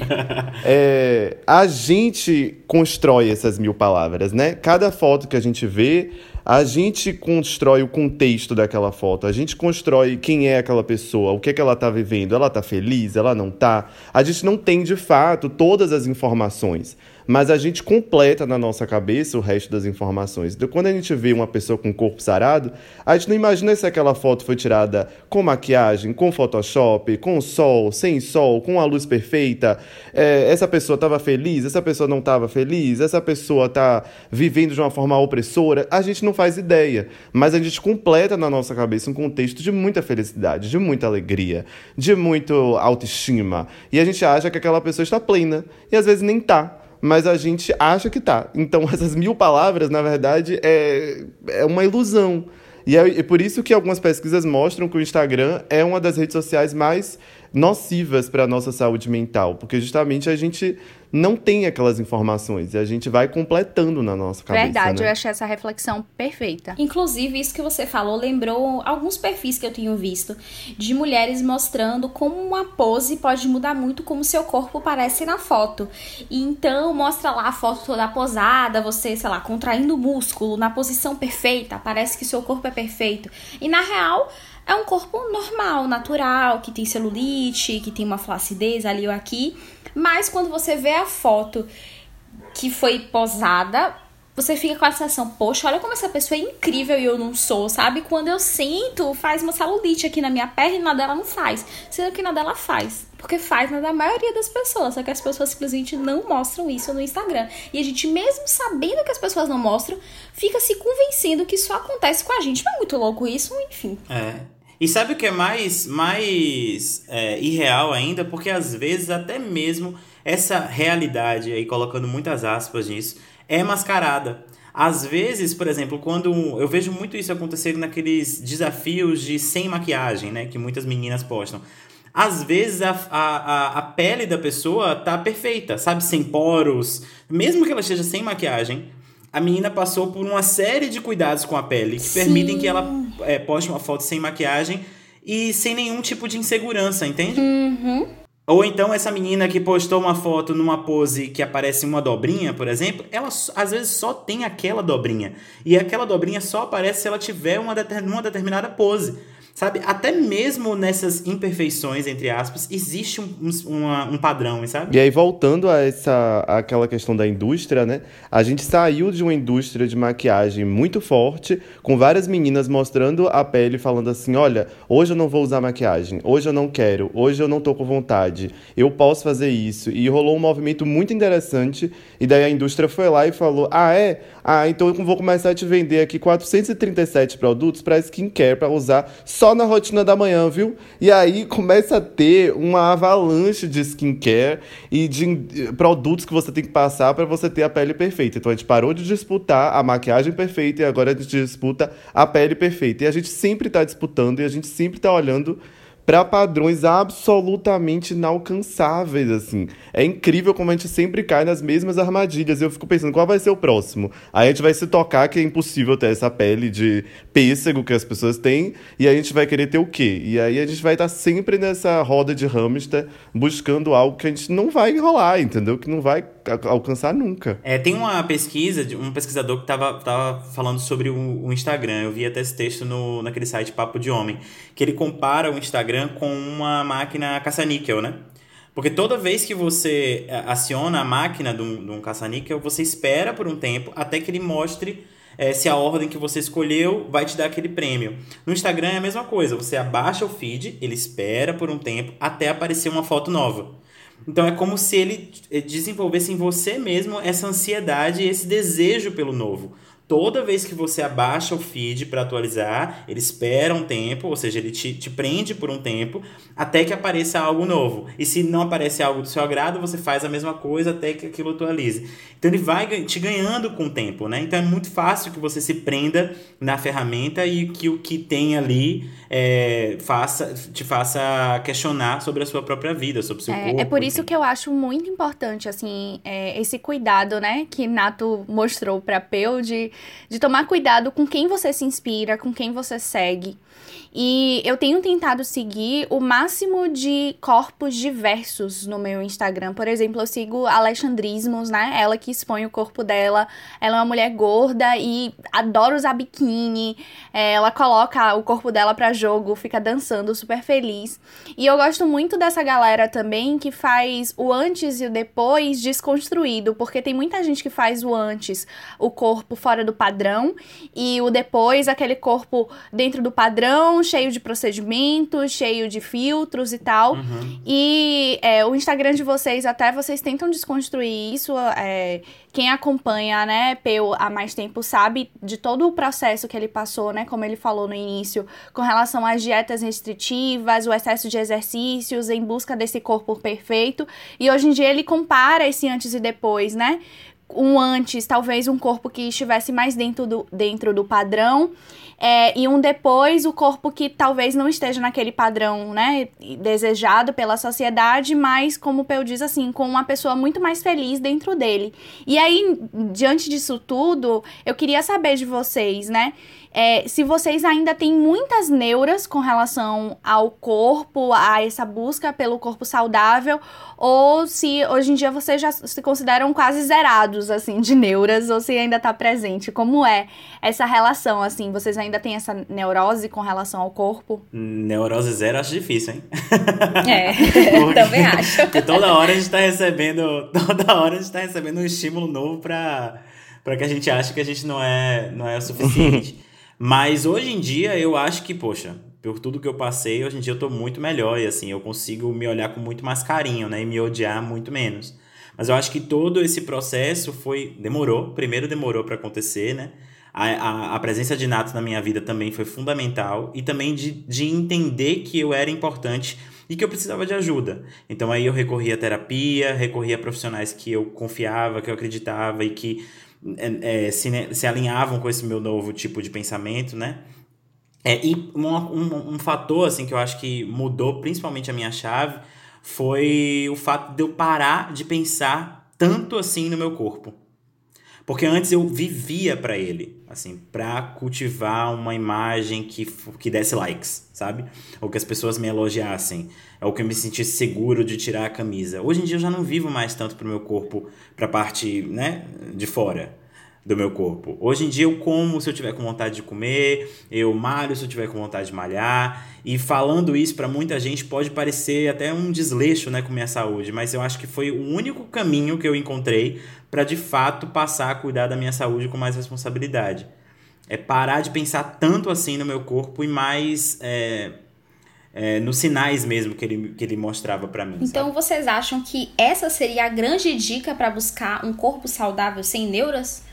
é, a gente constrói essas mil palavras, né? Cada foto que a gente vê, a gente constrói o contexto daquela foto, a gente constrói quem é aquela pessoa, o que, é que ela está vivendo, ela está feliz, ela não está. A gente não tem, de fato, todas as informações mas a gente completa na nossa cabeça o resto das informações. Então, quando a gente vê uma pessoa com o corpo sarado, a gente não imagina se aquela foto foi tirada com maquiagem, com Photoshop, com sol, sem sol, com a luz perfeita. É, essa pessoa estava feliz, essa pessoa não estava feliz, essa pessoa está vivendo de uma forma opressora. A gente não faz ideia, mas a gente completa na nossa cabeça um contexto de muita felicidade, de muita alegria, de muito autoestima. E a gente acha que aquela pessoa está plena, e às vezes nem está mas a gente acha que tá. Então, (laughs) essas mil palavras, na verdade, é, é uma ilusão. E é, é por isso que algumas pesquisas mostram que o Instagram é uma das redes sociais mais nocivas para a nossa saúde mental, porque justamente a gente não tem aquelas informações e a gente vai completando na nossa cabeça. Verdade, né? eu achei essa reflexão perfeita. Inclusive, isso que você falou lembrou alguns perfis que eu tenho visto de mulheres mostrando como uma pose pode mudar muito como seu corpo parece na foto. E então mostra lá a foto toda posada, você, sei lá, contraindo o músculo na posição perfeita, parece que seu corpo é perfeito. E na real, é um corpo normal, natural, que tem celulite, que tem uma flacidez ali ou aqui. Mas quando você vê a foto que foi posada, você fica com a sensação, poxa, olha como essa pessoa é incrível e eu não sou, sabe? Quando eu sinto, faz uma celulite aqui na minha perna e na dela não faz. Sendo que na dela faz. Porque faz na da maioria das pessoas. Só que as pessoas simplesmente não mostram isso no Instagram. E a gente, mesmo sabendo que as pessoas não mostram, fica se convencendo que isso acontece com a gente. Não é muito louco isso, enfim. É. E sabe o que é mais, mais é, irreal ainda? Porque às vezes até mesmo essa realidade, aí colocando muitas aspas nisso, é mascarada. Às vezes, por exemplo, quando eu vejo muito isso acontecer naqueles desafios de sem maquiagem, né, que muitas meninas postam. Às vezes a, a, a pele da pessoa tá perfeita, sabe? Sem poros. Mesmo que ela esteja sem maquiagem, a menina passou por uma série de cuidados com a pele que Sim. permitem que ela é, poste uma foto sem maquiagem e sem nenhum tipo de insegurança, entende? Uhum. Ou então essa menina que postou uma foto numa pose que aparece uma dobrinha, por exemplo, ela às vezes só tem aquela dobrinha. E aquela dobrinha só aparece se ela tiver uma, uma determinada pose. Sabe? Até mesmo nessas imperfeições, entre aspas, existe um, um, um padrão, sabe? E aí, voltando a essa aquela questão da indústria, né? A gente saiu de uma indústria de maquiagem muito forte, com várias meninas mostrando a pele, falando assim: olha, hoje eu não vou usar maquiagem, hoje eu não quero, hoje eu não tô com vontade, eu posso fazer isso. E rolou um movimento muito interessante, e daí a indústria foi lá e falou: ah, é? Ah, então eu vou começar a te vender aqui 437 produtos para skincare para usar só na rotina da manhã, viu? E aí começa a ter uma avalanche de skincare e de produtos que você tem que passar para você ter a pele perfeita. Então a gente parou de disputar a maquiagem perfeita e agora a gente disputa a pele perfeita. E a gente sempre está disputando e a gente sempre está olhando para padrões absolutamente inalcançáveis, assim. É incrível como a gente sempre cai nas mesmas armadilhas. Eu fico pensando, qual vai ser o próximo? Aí a gente vai se tocar que é impossível ter essa pele de pêssego que as pessoas têm, e a gente vai querer ter o quê? E aí a gente vai estar tá sempre nessa roda de hamster, buscando algo que a gente não vai enrolar, entendeu? Que não vai alcançar nunca. É, tem uma pesquisa de um pesquisador que estava tava falando sobre o, o, Instagram. Eu vi até esse texto no, naquele site Papo de Homem, que ele compara o Instagram com uma máquina caça-níquel, né? Porque toda vez que você é, aciona a máquina de um, de um caça-níquel, você espera por um tempo até que ele mostre é, se a ordem que você escolheu vai te dar aquele prêmio. No Instagram é a mesma coisa, você abaixa o feed, ele espera por um tempo até aparecer uma foto nova. Então é como se ele eh, desenvolvesse em você mesmo essa ansiedade esse desejo pelo novo. Toda vez que você abaixa o feed para atualizar, ele espera um tempo, ou seja, ele te, te prende por um tempo, até que apareça algo novo. E se não aparece algo do seu agrado, você faz a mesma coisa até que aquilo atualize. Então ele vai te ganhando com o tempo, né? Então é muito fácil que você se prenda na ferramenta e que o que tem ali é, faça, te faça questionar sobre a sua própria vida, sobre o seu é, corpo. É por isso enfim. que eu acho muito importante, assim, é, esse cuidado, né, que Nato mostrou para Peu de, de tomar cuidado com quem você se inspira, com quem você segue. E eu tenho tentado seguir o máximo de corpos diversos no meu Instagram. Por exemplo, eu sigo Alexandrismos, né? Ela que expõe o corpo dela. Ela é uma mulher gorda e adora usar biquíni. É, ela coloca o corpo dela para jogo, fica dançando, super feliz. E eu gosto muito dessa galera também que faz o antes e o depois desconstruído, porque tem muita gente que faz o antes, o corpo fora do padrão, e o depois, aquele corpo dentro do padrão cheio de procedimentos, cheio de filtros e tal. Uhum. E é, o Instagram de vocês, até vocês tentam desconstruir isso. É, quem acompanha, né, Peu há mais tempo sabe de todo o processo que ele passou, né, como ele falou no início, com relação às dietas restritivas, o excesso de exercícios em busca desse corpo perfeito. E hoje em dia ele compara esse antes e depois, né? Um antes, talvez um corpo que estivesse mais dentro do, dentro do padrão é, e um depois o corpo que talvez não esteja naquele padrão, né, desejado pela sociedade, mas como o Peu diz assim, com uma pessoa muito mais feliz dentro dele. E aí, diante disso tudo, eu queria saber de vocês, né, é, se vocês ainda têm muitas neuras com relação ao corpo, a essa busca pelo corpo saudável, ou se hoje em dia vocês já se consideram quase zerados, assim, de neuras, ou se ainda tá presente. Como é essa relação, assim? Vocês ainda têm essa neurose com relação ao corpo? Neurose zero acho difícil, hein? (laughs) É, (laughs) porque, também acho. Porque toda hora a gente tá recebendo, toda hora a gente tá recebendo um estímulo novo pra para que a gente ache que a gente não é, não é o suficiente. Mas hoje em dia eu acho que, poxa, por tudo que eu passei, hoje em dia eu tô muito melhor e assim, eu consigo me olhar com muito mais carinho, né? E me odiar muito menos. Mas eu acho que todo esse processo foi. Demorou. Primeiro demorou para acontecer, né? A, a, a, presença de Nato na minha vida também foi fundamental. E também de, de entender que eu era importante e que eu precisava de ajuda. Então aí eu recorri à terapia, recorri a profissionais que eu confiava, que eu acreditava e que é, se, se alinhavam com esse meu novo tipo de pensamento, né? É, e um, um, um fator assim que eu acho que mudou principalmente a minha chave foi o fato de eu parar de pensar tanto assim no meu corpo. Porque antes eu vivia para ele, assim, para cultivar uma imagem que, que desse likes, sabe? Ou que as pessoas me elogiassem, ou que eu me sentisse seguro de tirar a camisa. Hoje em dia eu já não vivo mais tanto pro meu corpo, pra parte, né, de fora do meu corpo. Hoje em dia eu como se eu tiver com vontade de comer, eu malho se eu tiver com vontade de malhar. E falando isso para muita gente pode parecer até um desleixo, né, com minha saúde, mas eu acho que foi o único caminho que eu encontrei para de fato passar a cuidar da minha saúde com mais responsabilidade. É parar de pensar tanto assim no meu corpo e mais é, é, nos sinais mesmo que ele, que ele mostrava para mim. Então sabe? vocês acham que essa seria a grande dica para buscar um corpo saudável sem neuras?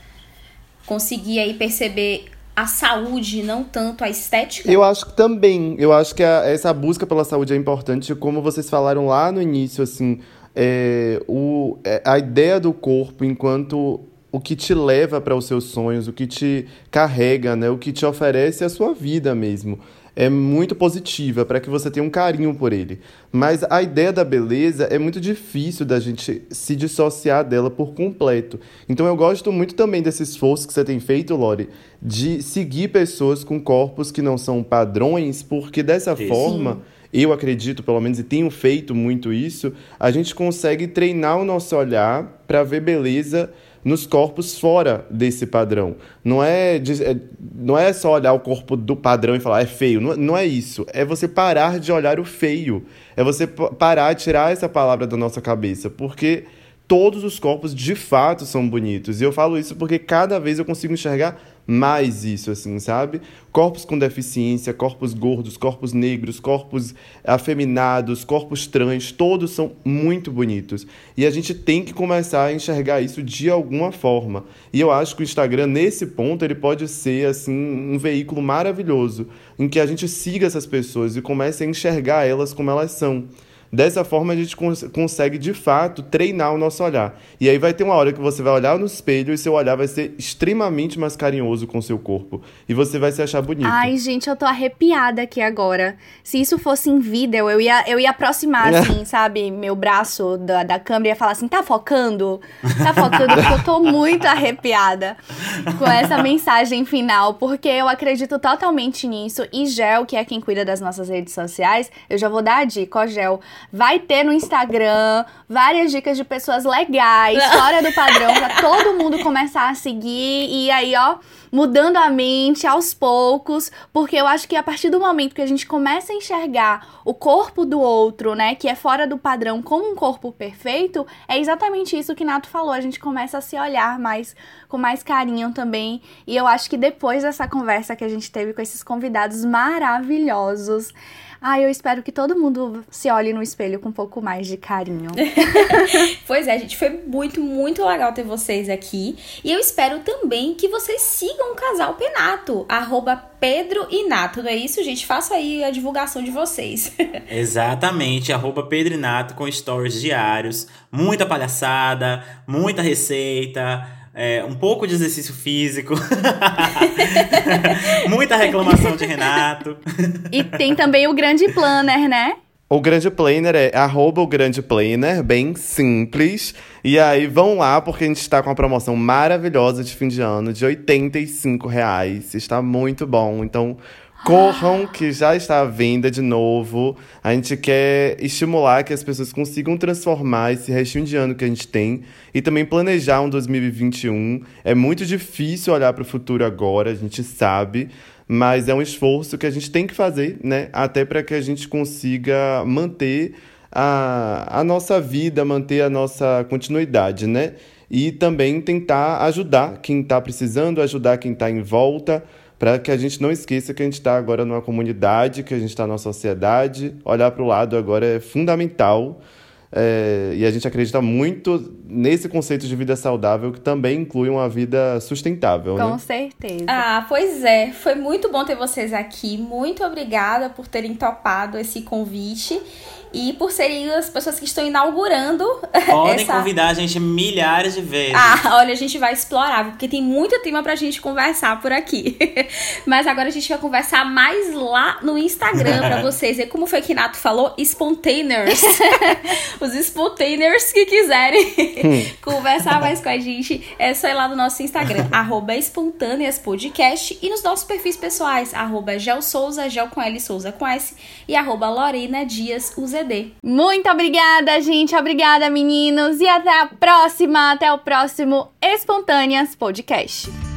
Conseguir aí perceber a saúde, não tanto a estética? Eu acho que também. Eu acho que a, essa busca pela saúde é importante, como vocês falaram lá no início, assim, é, o, é, a ideia do corpo enquanto o que te leva para os seus sonhos, o que te carrega, né, o que te oferece a sua vida mesmo é muito positiva, para que você tenha um carinho por ele. Mas a ideia da beleza é muito difícil da gente se dissociar dela por completo. Então eu gosto muito também desse esforço que você tem feito, Lori, de seguir pessoas com corpos que não são padrões, porque dessa Sim. forma eu acredito, pelo menos, e tenho feito muito isso, a gente consegue treinar o nosso olhar para ver beleza nos corpos fora desse padrão. Não é, é, não é só olhar o corpo do padrão e falar é feio. Não, não é isso. É você parar de olhar o feio. É você parar de tirar essa palavra da nossa cabeça. Porque todos os corpos de fato são bonitos. E eu falo isso porque cada vez eu consigo enxergar mais isso, assim, sabe? Corpos com deficiência, corpos gordos, corpos negros, corpos afeminados, corpos trans, todos são muito bonitos. E a gente tem que começar a enxergar isso de alguma forma. E eu acho que o Instagram, nesse ponto, ele pode ser, assim, um veículo maravilhoso em que a gente siga essas pessoas e comece a enxergar elas como elas são. Dessa forma, a gente cons consegue, de fato, treinar o nosso olhar. E aí vai ter uma hora que você vai olhar no espelho e seu olhar vai ser extremamente mais carinhoso com seu corpo. E você vai se achar bonito. Ai, gente, eu tô arrepiada aqui agora. Se isso fosse em vídeo, eu ia, eu ia aproximar, assim, sabe, meu braço da, da câmera e ia falar assim: tá focando? Tá focando? Porque eu tô muito arrepiada com essa mensagem final. Porque eu acredito totalmente nisso. E Gel, que é quem cuida das nossas redes sociais, eu já vou dar a dica, ó, Gel Vai ter no Instagram várias dicas de pessoas legais, fora do padrão, pra (laughs) todo mundo começar a seguir. E aí, ó, mudando a mente aos poucos, porque eu acho que a partir do momento que a gente começa a enxergar o corpo do outro, né, que é fora do padrão, como um corpo perfeito, é exatamente isso que Nato falou. A gente começa a se olhar mais com mais carinho também. E eu acho que depois dessa conversa que a gente teve com esses convidados maravilhosos, ah, eu espero que todo mundo se olhe no espelho com um pouco mais de carinho. (laughs) pois é, gente, foi muito, muito legal ter vocês aqui. E eu espero também que vocês sigam o casal Penato, arroba Pedro e Nato, não é isso, gente? Faça aí a divulgação de vocês. (laughs) Exatamente, arroba Pedro e Nato com stories diários, muita palhaçada, muita receita é, um pouco de exercício físico, (laughs) muita reclamação de Renato. E tem também o grande planner, né? O grande planner é arroba o grande planner, bem simples. E aí vão lá, porque a gente está com uma promoção maravilhosa de fim de ano de 85 reais. Está muito bom. Então Corram, que já está à venda de novo. A gente quer estimular que as pessoas consigam transformar esse restinho de ano que a gente tem e também planejar um 2021. É muito difícil olhar para o futuro agora, a gente sabe, mas é um esforço que a gente tem que fazer, né? Até para que a gente consiga manter a, a nossa vida, manter a nossa continuidade, né? E também tentar ajudar quem está precisando, ajudar quem está em volta, para que a gente não esqueça que a gente está agora numa comunidade, que a gente está numa sociedade. Olhar para o lado agora é fundamental. É, e a gente acredita muito nesse conceito de vida saudável, que também inclui uma vida sustentável, Com né? certeza. Ah, pois é. Foi muito bom ter vocês aqui. Muito obrigada por terem topado esse convite e por serem as pessoas que estão inaugurando (laughs) Podem essa... convidar a gente milhares de vezes. Ah, (laughs) olha, a gente vai explorar, porque tem muito tema pra gente conversar por aqui. (laughs) Mas agora a gente vai conversar mais lá no Instagram pra vocês. E como foi que Nato falou? Spontainers. Os spontainers que quiserem conversar mais com a gente, é só ir lá no nosso Instagram, arroba espontâneas podcast e nos nossos perfis pessoais, arroba Gel Souza, Gel com L Souza com S e arroba Lorena Dias UZD. Muito obrigada, gente. Obrigada, meninos. E até a próxima. Até o próximo Espontâneas Podcast.